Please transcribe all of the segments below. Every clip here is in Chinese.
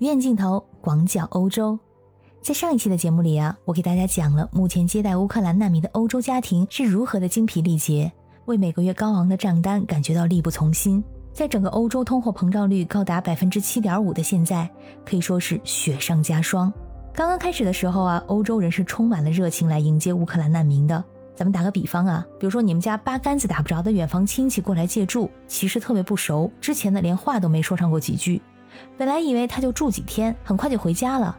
远镜头广角欧洲，在上一期的节目里啊，我给大家讲了目前接待乌克兰难民的欧洲家庭是如何的精疲力竭，为每个月高昂的账单感觉到力不从心。在整个欧洲通货膨胀率高达百分之七点五的现在，可以说是雪上加霜。刚刚开始的时候啊，欧洲人是充满了热情来迎接乌克兰难民的。咱们打个比方啊，比如说你们家八竿子打不着的远房亲戚过来借住，其实特别不熟，之前呢连话都没说上过几句，本来以为他就住几天，很快就回家了，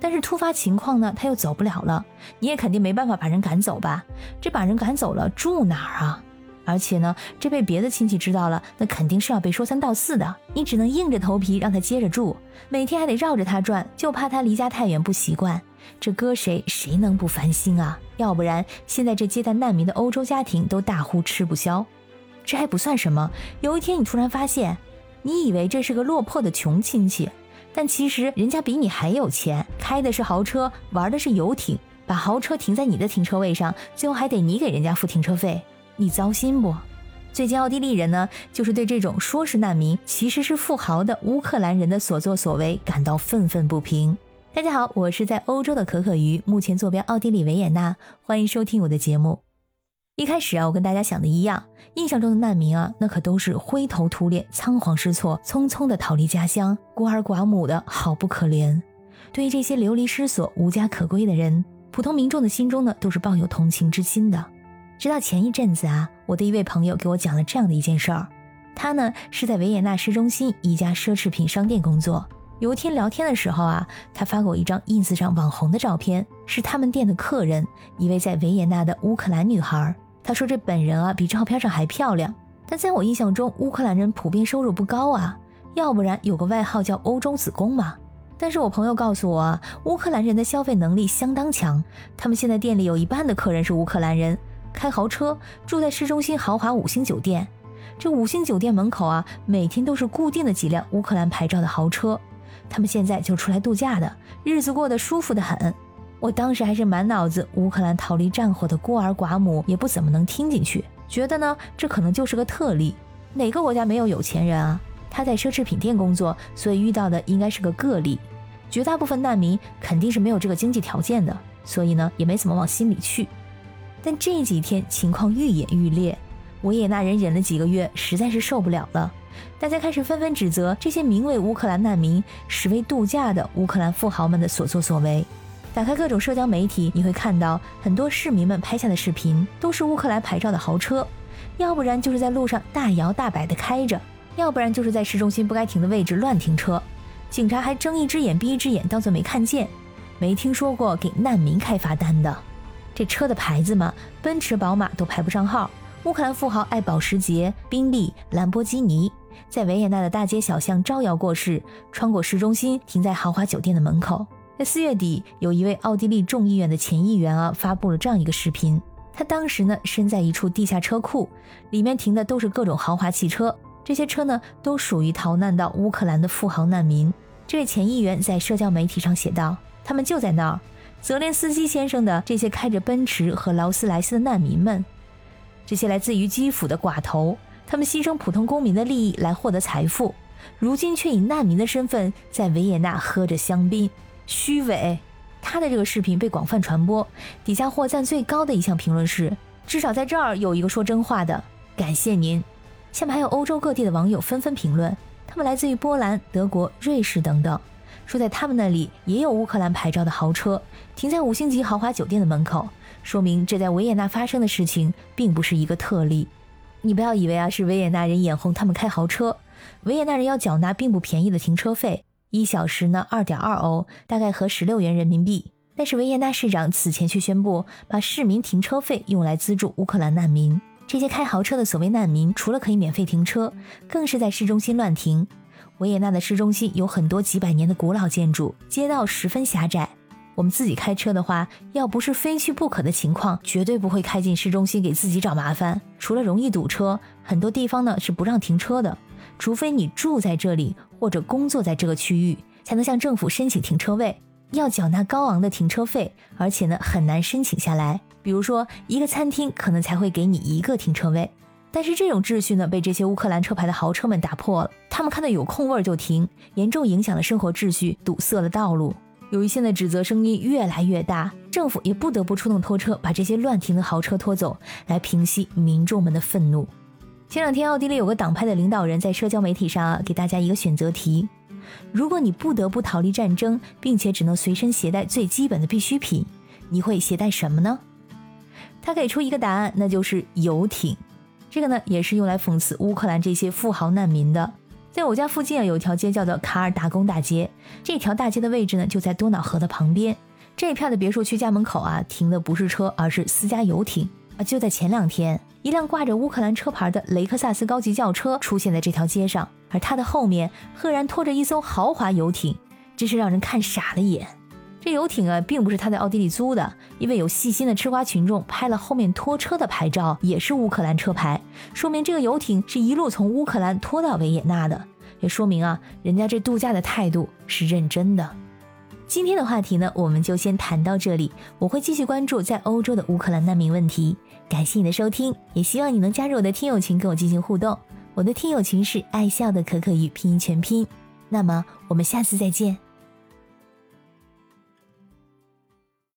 但是突发情况呢，他又走不了了，你也肯定没办法把人赶走吧？这把人赶走了，住哪儿啊？而且呢，这被别的亲戚知道了，那肯定是要被说三道四的。你只能硬着头皮让他接着住，每天还得绕着他转，就怕他离家太远不习惯。这搁谁谁能不烦心啊？要不然现在这接待难民的欧洲家庭都大呼吃不消。这还不算什么，有一天你突然发现，你以为这是个落魄的穷亲戚，但其实人家比你还有钱，开的是豪车，玩的是游艇，把豪车停在你的停车位上，最后还得你给人家付停车费。你糟心不？最近奥地利人呢，就是对这种说是难民，其实是富豪的乌克兰人的所作所为感到愤愤不平。大家好，我是在欧洲的可可鱼，目前坐标奥地利维也纳，欢迎收听我的节目。一开始啊，我跟大家想的一样，印象中的难民啊，那可都是灰头土脸、仓皇失措、匆匆的逃离家乡，孤儿寡母的好不可怜。对于这些流离失所、无家可归的人，普通民众的心中呢，都是抱有同情之心的。直到前一阵子啊，我的一位朋友给我讲了这样的一件事儿。他呢是在维也纳市中心一家奢侈品商店工作。有一天聊天的时候啊，他发给我一张 ins 上网红的照片，是他们店的客人，一位在维也纳的乌克兰女孩。他说这本人啊比照片上还漂亮。但在我印象中，乌克兰人普遍收入不高啊，要不然有个外号叫“欧洲子宫”嘛。但是我朋友告诉我啊，乌克兰人的消费能力相当强，他们现在店里有一半的客人是乌克兰人。开豪车，住在市中心豪华五星酒店。这五星酒店门口啊，每天都是固定的几辆乌克兰牌照的豪车。他们现在就出来度假的，日子过得舒服的很。我当时还是满脑子乌克兰逃离战火的孤儿寡母，也不怎么能听进去，觉得呢这可能就是个特例。哪个国家没有有钱人啊？他在奢侈品店工作，所以遇到的应该是个个例。绝大部分难民肯定是没有这个经济条件的，所以呢也没怎么往心里去。但这几天情况愈演愈烈，维也纳人忍了几个月，实在是受不了了。大家开始纷纷指责这些名为乌克兰难民、实为度假的乌克兰富豪们的所作所为。打开各种社交媒体，你会看到很多市民们拍下的视频，都是乌克兰牌照的豪车，要不然就是在路上大摇大摆地开着，要不然就是在市中心不该停的位置乱停车。警察还睁一只眼闭一只眼，当作没看见，没听说过给难民开罚单的。这车的牌子嘛，奔驰、宝马都排不上号。乌克兰富豪爱保时捷、宾利、兰博基尼，在维也纳的大街小巷招摇过市，穿过市中心，停在豪华酒店的门口。在四月底，有一位奥地利众议院的前议员啊，发布了这样一个视频。他当时呢，身在一处地下车库，里面停的都是各种豪华汽车，这些车呢，都属于逃难到乌克兰的富豪难民。这位前议员在社交媒体上写道：“他们就在那儿。”泽连斯基先生的这些开着奔驰和劳斯莱斯的难民们，这些来自于基辅的寡头，他们牺牲普通公民的利益来获得财富，如今却以难民的身份在维也纳喝着香槟，虚伪。他的这个视频被广泛传播，底下获赞最高的一项评论是：至少在这儿有一个说真话的，感谢您。下面还有欧洲各地的网友纷纷评论，他们来自于波兰、德国、瑞士等等。说在他们那里也有乌克兰牌照的豪车停在五星级豪华酒店的门口，说明这在维也纳发生的事情并不是一个特例。你不要以为啊是维也纳人眼红他们开豪车，维也纳人要缴纳并不便宜的停车费，一小时呢二点二欧，大概合十六元人民币。但是维也纳市长此前却宣布把市民停车费用来资助乌克兰难民。这些开豪车的所谓难民，除了可以免费停车，更是在市中心乱停。维也纳的市中心有很多几百年的古老建筑，街道十分狭窄。我们自己开车的话，要不是非去不可的情况，绝对不会开进市中心给自己找麻烦。除了容易堵车，很多地方呢是不让停车的，除非你住在这里或者工作在这个区域，才能向政府申请停车位，要缴纳高昂的停车费，而且呢很难申请下来。比如说，一个餐厅可能才会给你一个停车位。但是这种秩序呢，被这些乌克兰车牌的豪车们打破了。他们看到有空位就停，严重影响了生活秩序，堵塞了道路。由于现在指责声音越来越大，政府也不得不出动拖车把这些乱停的豪车拖走，来平息民众们的愤怒。前两天，奥地利有个党派的领导人在社交媒体上啊，给大家一个选择题：如果你不得不逃离战争，并且只能随身携带最基本的必需品，你会携带什么呢？他给出一个答案，那就是游艇。这个呢，也是用来讽刺乌克兰这些富豪难民的。在我家附近啊，有一条街叫做卡尔达宫大街。这条大街的位置呢，就在多瑙河的旁边。这一片的别墅区家门口啊，停的不是车，而是私家游艇啊。就在前两天，一辆挂着乌克兰车牌的雷克萨斯高级轿车出现在这条街上，而它的后面赫然拖着一艘豪华游艇，真是让人看傻了眼。这游艇啊，并不是他在奥地利租的，因为有细心的吃瓜群众拍了后面拖车的牌照，也是乌克兰车牌，说明这个游艇是一路从乌克兰拖到维也纳的，也说明啊，人家这度假的态度是认真的。今天的话题呢，我们就先谈到这里，我会继续关注在欧洲的乌克兰难民问题。感谢你的收听，也希望你能加入我的听友群跟我进行互动。我的听友群是爱笑的可可与拼音全拼。那么我们下次再见。